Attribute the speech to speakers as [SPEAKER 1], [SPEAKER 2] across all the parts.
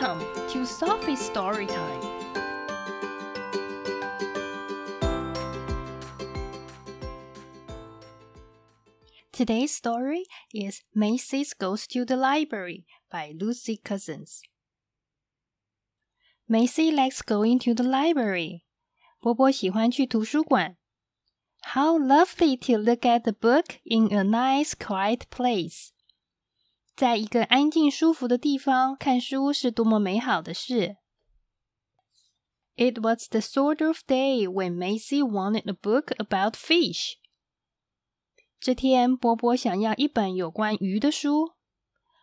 [SPEAKER 1] Welcome to Sophie's Story Time. Today's story is Maisy's Goes to the Library by Lucy Cousins. Maisy likes going to the library. 波波喜欢去图书馆。How lovely to look at the book in a nice quiet place. 在一个安静舒服的地方看书是多么美好的事。It was the sort of day when Macy wanted a book about fish. 这天，波波想要一本有关鱼的书。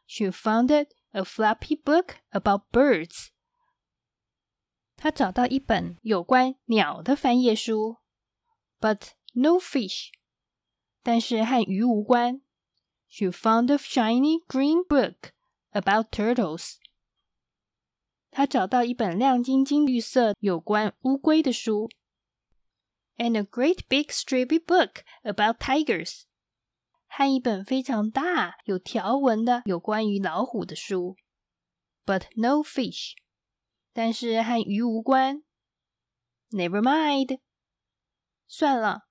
[SPEAKER 1] She found a floppy book about birds. 她找到一本有关鸟的翻页书，but no fish. 但是和鱼无关。She found a shiny green book about turtles. 她找到一本亮晶晶绿色有关乌龟的书，and a great big stripy book about tigers. 和一本非常大、有条纹的有关于老虎的书，but no fish. 但是和鱼无关。Never mind. 算了。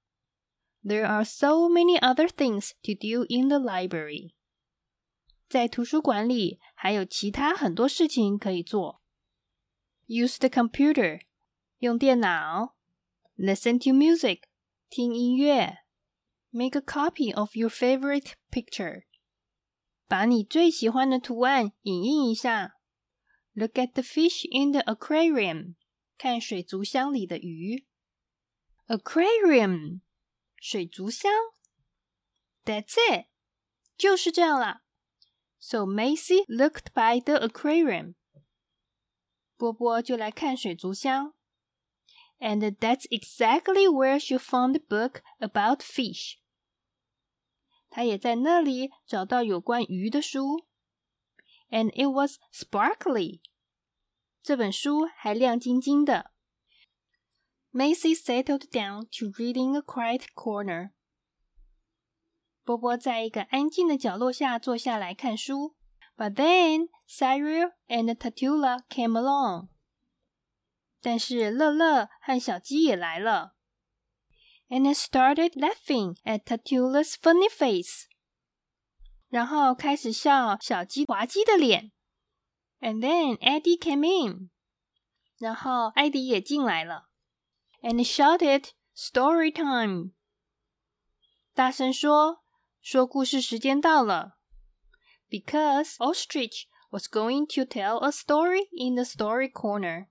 [SPEAKER 1] there are so many other things to do in the library. 在图书馆里还有其他很多事情可以做。Use the computer，用电脑。Listen to music，听音乐。Make a copy of your favorite picture，把你最喜欢的图案影印一下。Look at the fish in the aquarium，看水族箱里的鱼。Aquarium 水族箱。That's it, 就是这样了。So Maisy looked by the aquarium。波波就来看水族箱。And that's exactly where she found the book about fish。她也在那里找到有关鱼的书。And it was sparkly。这本书还亮晶晶的。Maisy settled down to reading a quiet corner. 波波在一个安静的角落下坐下来看书。But then Cyril and Tallulah came along. 但是乐乐和小鸡也来了。And started laughing at Tallulah's funny face. 然后开始笑小鸡滑稽的脸。And then Eddie came in. 然后艾迪也进来了。and shout it! "Story time!" 大声说，说故事时间到了。Because ostrich was going to tell a story in the story corner.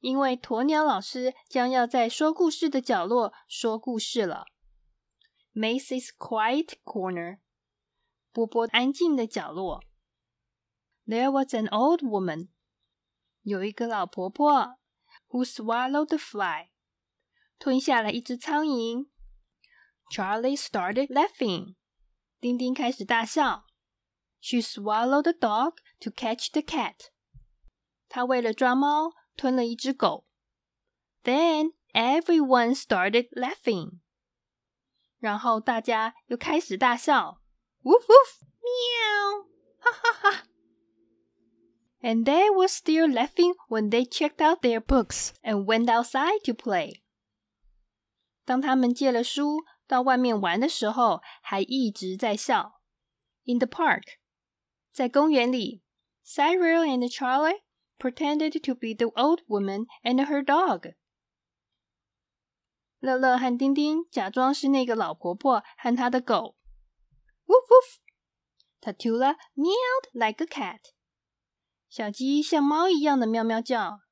[SPEAKER 1] 因为鸵鸟老师将要在说故事的角落说故事了。Maisy's quiet corner. 波波安静的角落。There was an old woman. 有一个老婆婆。who swallowed the fly. 吞下了一只苍蝇。Charlie started laughing. 丁丁开始大笑。She swallowed the dog to catch the cat. 她为了抓猫吞了一只狗。Then everyone started laughing. 然后大家又开始大笑。Woof woof, meow, ha ha ha and they were still laughing when they checked out their books and went outside to play. 当他们借了书到外面玩的时候，还一直在笑。In the park, Cyril and Charlie pretended to be the old woman and her dog. dog。乐乐和丁丁假装是那个老婆婆和她的狗。Woof woof。Tallulah meowed like a cat. 小鸡像猫一样的喵喵叫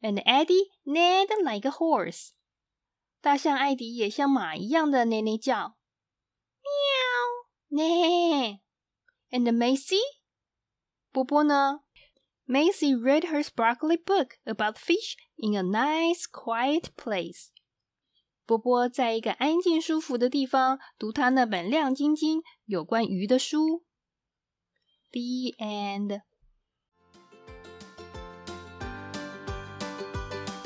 [SPEAKER 1] ，and Eddie n e e d like a horse。大象艾迪也像马一样的咩咩叫，喵咩。And Macy，波波呢？Macy read her sparkly book about fish in a nice quiet place。波波在一个安静舒服的地方读他那本亮晶晶有关鱼的书。The end。